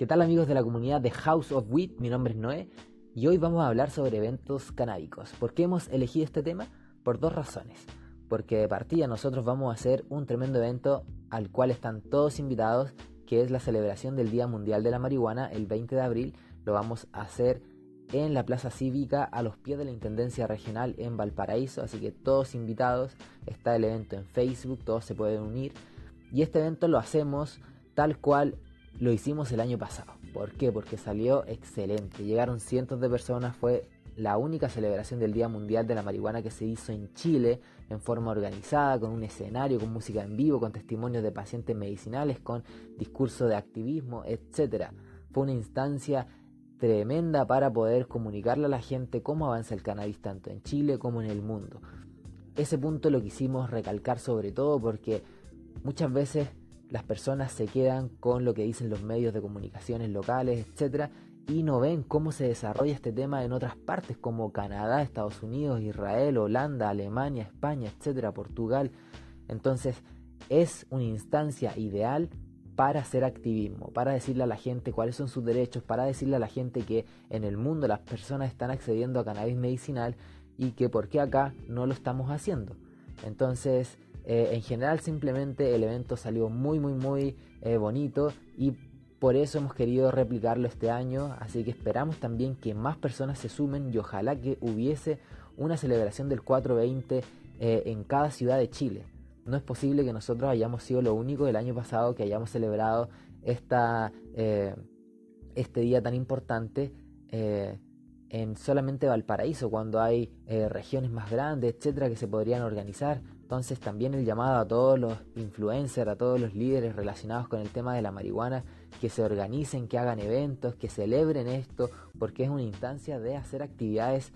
¿Qué tal amigos de la comunidad de House of Wheat? Mi nombre es Noé y hoy vamos a hablar sobre eventos canábicos. ¿Por qué hemos elegido este tema? Por dos razones. Porque de partida nosotros vamos a hacer un tremendo evento al cual están todos invitados, que es la celebración del Día Mundial de la Marihuana el 20 de abril. Lo vamos a hacer en la Plaza Cívica a los pies de la Intendencia Regional en Valparaíso, así que todos invitados. Está el evento en Facebook, todos se pueden unir. Y este evento lo hacemos tal cual lo hicimos el año pasado. ¿Por qué? Porque salió excelente. Llegaron cientos de personas, fue la única celebración del Día Mundial de la Marihuana que se hizo en Chile en forma organizada, con un escenario, con música en vivo, con testimonios de pacientes medicinales, con discurso de activismo, etc. Fue una instancia tremenda para poder comunicarle a la gente cómo avanza el cannabis tanto en Chile como en el mundo. Ese punto lo quisimos recalcar sobre todo porque muchas veces las personas se quedan con lo que dicen los medios de comunicaciones locales, etcétera, y no ven cómo se desarrolla este tema en otras partes como Canadá, Estados Unidos, Israel, Holanda, Alemania, España, etcétera, Portugal. Entonces, es una instancia ideal para hacer activismo, para decirle a la gente cuáles son sus derechos, para decirle a la gente que en el mundo las personas están accediendo a cannabis medicinal y que por qué acá no lo estamos haciendo. Entonces, eh, en general simplemente el evento salió muy muy muy eh, bonito y por eso hemos querido replicarlo este año, así que esperamos también que más personas se sumen y ojalá que hubiese una celebración del 420 eh, en cada ciudad de Chile. No es posible que nosotros hayamos sido lo único del año pasado que hayamos celebrado esta, este día tan importante en solamente Valparaíso, cuando hay regiones más grandes, etcétera, que se podrían organizar. Entonces también el llamado a todos los influencers, a todos los líderes relacionados con el tema de la marihuana, que se organicen, que hagan eventos, que celebren esto, porque es una instancia de hacer actividades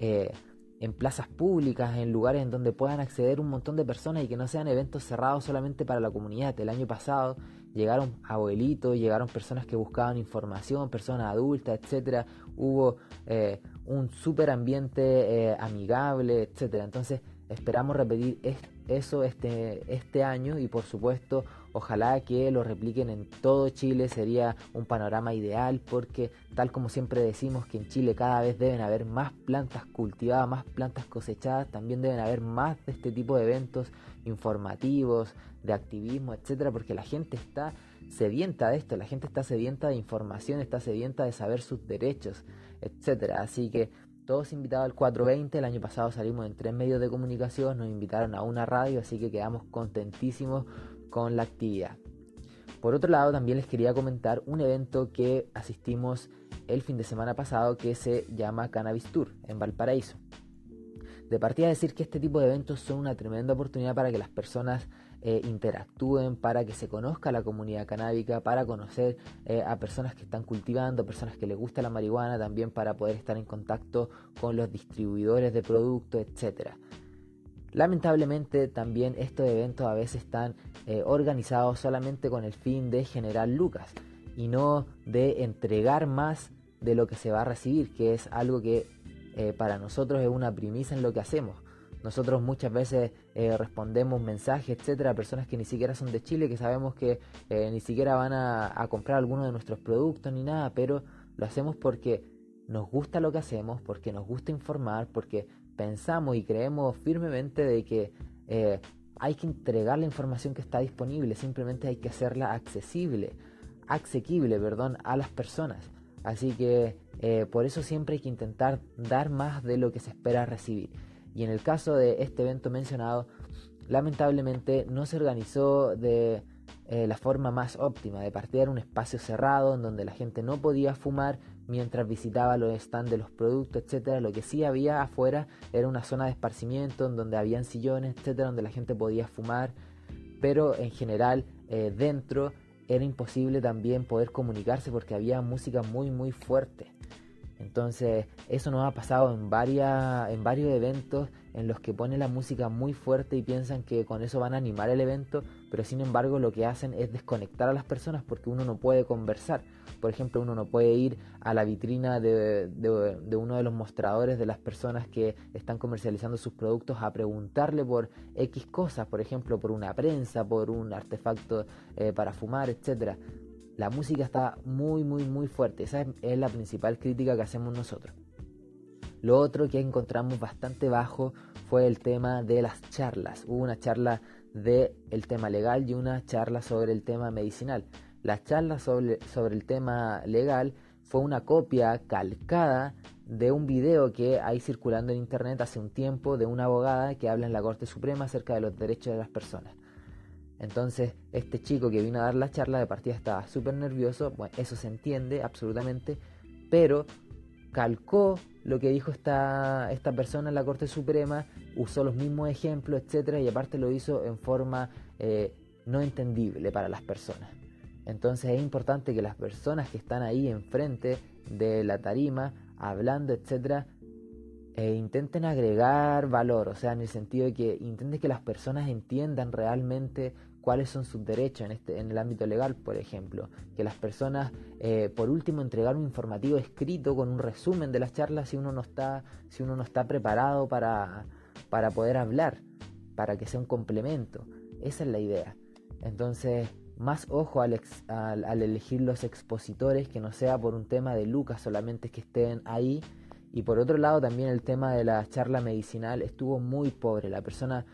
eh, en plazas públicas, en lugares en donde puedan acceder un montón de personas y que no sean eventos cerrados solamente para la comunidad. El año pasado llegaron abuelitos, llegaron personas que buscaban información, personas adultas, etcétera. Hubo eh, un súper ambiente eh, amigable, etcétera. Entonces Esperamos repetir eso este, este año y por supuesto ojalá que lo repliquen en todo Chile, sería un panorama ideal porque tal como siempre decimos que en Chile cada vez deben haber más plantas cultivadas, más plantas cosechadas, también deben haber más de este tipo de eventos informativos, de activismo, etcétera, porque la gente está sedienta de esto, la gente está sedienta de información, está sedienta de saber sus derechos, etcétera. Así que todos invitados al 420, el año pasado salimos en tres medios de comunicación, nos invitaron a una radio, así que quedamos contentísimos con la actividad. Por otro lado, también les quería comentar un evento que asistimos el fin de semana pasado que se llama Cannabis Tour en Valparaíso. De partida decir que este tipo de eventos son una tremenda oportunidad para que las personas eh, interactúen, para que se conozca la comunidad canábica, para conocer eh, a personas que están cultivando, personas que les gusta la marihuana, también para poder estar en contacto con los distribuidores de productos, etcétera. Lamentablemente también estos eventos a veces están eh, organizados solamente con el fin de generar lucas y no de entregar más de lo que se va a recibir, que es algo que para nosotros es una premisa en lo que hacemos. Nosotros muchas veces eh, respondemos mensajes, etcétera, a personas que ni siquiera son de Chile, que sabemos que eh, ni siquiera van a, comprar alguno de nuestros productos ni nada, pero lo hacemos porque nos gusta lo que hacemos, porque nos gusta informar, porque pensamos y creemos firmemente de que eh, hay que entregar la información que está disponible, simplemente hay que hacerla accesible, asequible, perdón, a las personas. Así que por eso siempre hay que intentar dar más de lo que se espera recibir. Y en el caso de este evento mencionado, lamentablemente no se organizó de eh, la forma más óptima, de partir en un espacio cerrado en donde la gente no podía fumar mientras visitaba los stands de los productos, etcétera. Lo que sí había afuera era una zona de esparcimiento en donde habían sillones, etcétera, donde la gente podía fumar, pero en general eh, dentro era imposible también poder comunicarse porque había música muy muy fuerte. Entonces, eso nos ha pasado en, varias, en varios eventos en los que ponen la música muy fuerte y piensan que con eso van a animar el evento, pero sin embargo lo que hacen es desconectar a las personas porque uno no puede conversar. Por ejemplo, uno no puede ir a la vitrina de, uno de los mostradores de las personas que están comercializando sus productos a preguntarle por X cosas, por ejemplo, por una prensa, por un artefacto eh, para fumar, etcétera la música está muy, muy, muy fuerte. Esa es, la principal crítica que hacemos nosotros. Lo otro que encontramos bastante bajo fue el tema de las charlas. Hubo una charla del el tema legal y una charla sobre el tema medicinal. La charla sobre, sobre el tema legal fue una copia calcada de un video que hay circulando en internet hace un tiempo de una abogada que habla en la Corte Suprema acerca de los derechos de las personas. Entonces, este chico que vino a dar la charla de partida estaba súper nervioso, bueno, eso se entiende absolutamente, pero calcó lo que dijo esta, esta persona en la Corte Suprema, usó los mismos ejemplos, etcétera, y aparte lo hizo en forma eh, no entendible para las personas. Entonces es importante que las personas que están ahí enfrente de la tarima, hablando, etcétera, eh, intenten agregar valor, o sea, en el sentido de que intenten que las personas entiendan realmente cuáles son sus derechos en, este, en el ámbito legal, por ejemplo. Que las personas, eh, por último, entregar un informativo escrito con un resumen de las charlas si uno no está, si uno no está preparado para, para poder hablar, para que sea un complemento. Esa es la idea. Entonces, más ojo al, al, elegir los expositores, que no sea por un tema de Lucas solamente que estén ahí. Y por otro lado también el tema de la charla medicinal estuvo muy pobre. La persona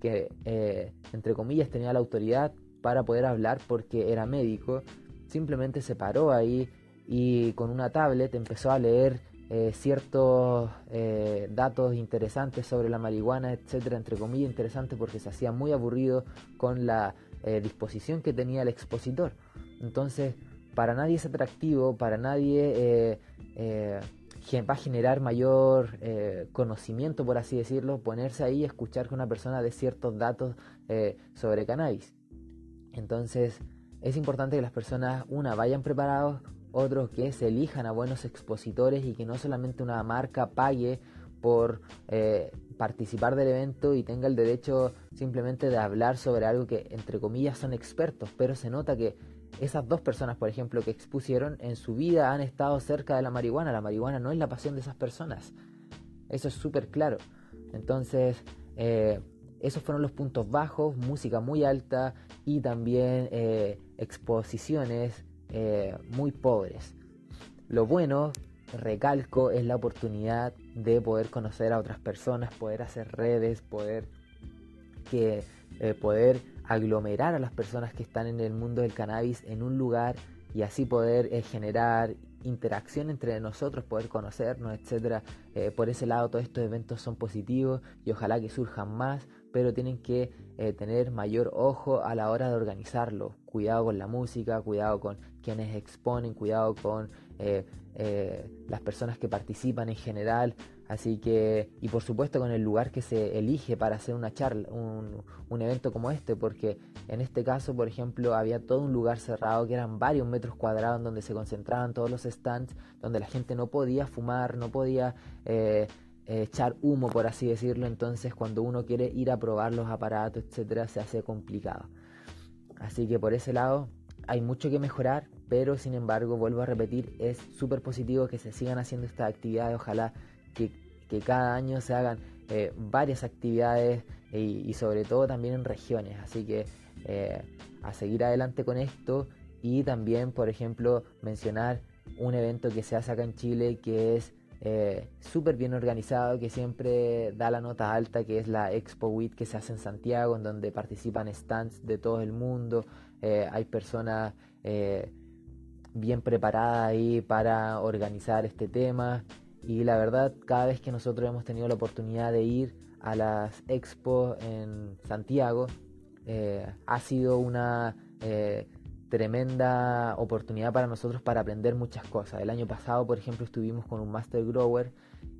que, eh, entre comillas, tenía la autoridad para poder hablar porque era médico, simplemente se paró ahí y con una tablet empezó a leer eh, ciertos eh, datos interesantes sobre la marihuana, etcétera, entre comillas interesantes porque se hacía muy aburrido con la disposición que tenía el expositor. Entonces, para nadie es atractivo, para nadie va a generar mayor conocimiento, por así decirlo, ponerse ahí y escuchar que una persona de ciertos datos sobre cannabis. Entonces, es importante que las personas, una, vayan preparados, otros que se elijan a buenos expositores y que no solamente una marca pague por eh, participar del evento y tenga el derecho simplemente de hablar sobre algo que entre comillas son expertos, pero se nota que esas dos personas, por ejemplo, que expusieron en su vida han estado cerca de la marihuana. La marihuana no es la pasión de esas personas. Eso es súper claro. Entonces, eh, esos fueron los puntos bajos, música muy alta y también eh, exposiciones muy pobres. Lo bueno recalco, es la oportunidad de poder conocer a otras personas, poder hacer redes, poder que eh, poder aglomerar a las personas que están en el mundo del cannabis en un lugar y así poder eh, generar interacción entre nosotros, poder conocernos, etcétera. Eh, por ese lado, todos estos eventos son positivos y ojalá que surjan más, pero tienen que tener mayor ojo a la hora de organizarlo. Cuidado con la música, cuidado con quienes exponen, cuidado con eh, las personas que participan en general. Así que, y por supuesto con el lugar que se elige para hacer una charla, un, un, evento como este, porque en este caso, por ejemplo, había todo un lugar cerrado que eran varios metros cuadrados en donde se concentraban todos los stands, donde la gente no podía fumar, no podía eh, echar humo, por así decirlo. Entonces, cuando uno quiere ir a probar los aparatos, etcétera, se hace complicado. Así que por ese lado hay mucho que mejorar, pero sin embargo, vuelvo a repetir, es súper positivo que se sigan haciendo estas actividades, ojalá que, cada año se hagan eh, varias actividades y, sobre todo también en regiones, así que eh, a seguir adelante con esto y también, por ejemplo, mencionar un evento que se hace acá en Chile que es eh, súper bien organizado, que siempre da la nota alta, que es la Expo WIT que se hace en Santiago, en donde participan stands de todo el mundo, hay personas bien preparada ahí para organizar este tema y la verdad cada vez que nosotros hemos tenido la oportunidad de ir a las expos en Santiago eh, ha sido una eh, tremenda oportunidad para nosotros para aprender muchas cosas. El año pasado, por ejemplo, estuvimos con un Master Grower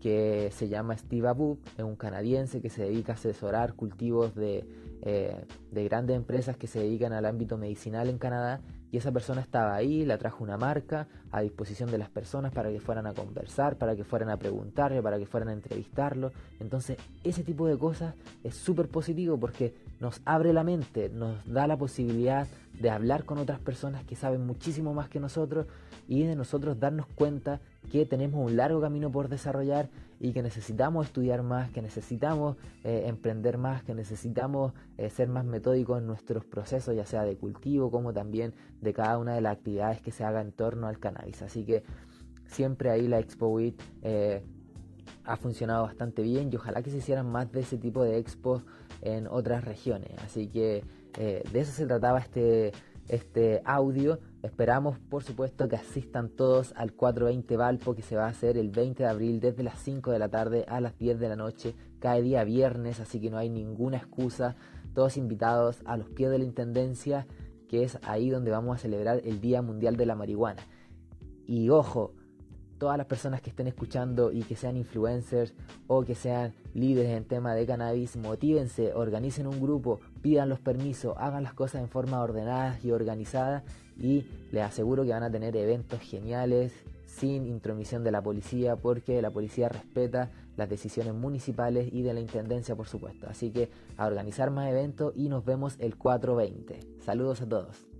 que se llama Steve Abub, es un canadiense que se dedica a asesorar cultivos de, eh, de grandes empresas que se dedican al ámbito medicinal en Canadá y esa persona estaba ahí, la trajo una marca a disposición de las personas para que fueran a conversar, para que fueran a preguntarle, para que fueran a entrevistarlo. Entonces ese tipo de cosas es súper positivo porque nos abre la mente, nos da la posibilidad de hablar con otras personas que saben muchísimo más que nosotros y de nosotros darnos cuenta que tenemos un largo camino por desarrollar y que necesitamos estudiar más, que necesitamos eh, emprender más, que necesitamos eh, ser más metódicos en nuestros procesos, ya sea de cultivo como también de cada una de las actividades que se haga en torno al cannabis. Así que siempre ahí la Expo WIT eh, ha funcionado bastante bien y ojalá que se hicieran más de ese tipo de expos en otras regiones. Así que de eso se trataba este este audio. Esperamos, por supuesto, que asistan todos al 420 Valpo que se va a hacer el 20 de abril desde las 5 de la tarde a las 10 de la noche, cada día viernes, así que no hay ninguna excusa. Todos invitados a los pies de la Intendencia, que es ahí donde vamos a celebrar el Día Mundial de la Marihuana. Y ojo, todas las personas que estén escuchando y que sean influencers o que sean líderes en tema de cannabis, motívense, organicen un grupo, pidan los permisos, hagan las cosas en forma ordenada y organizada y les aseguro que van a tener eventos geniales sin intromisión de la policía porque la policía respeta las decisiones municipales y de la intendencia por supuesto. Así que a organizar más eventos y nos vemos el 420. Saludos a todos.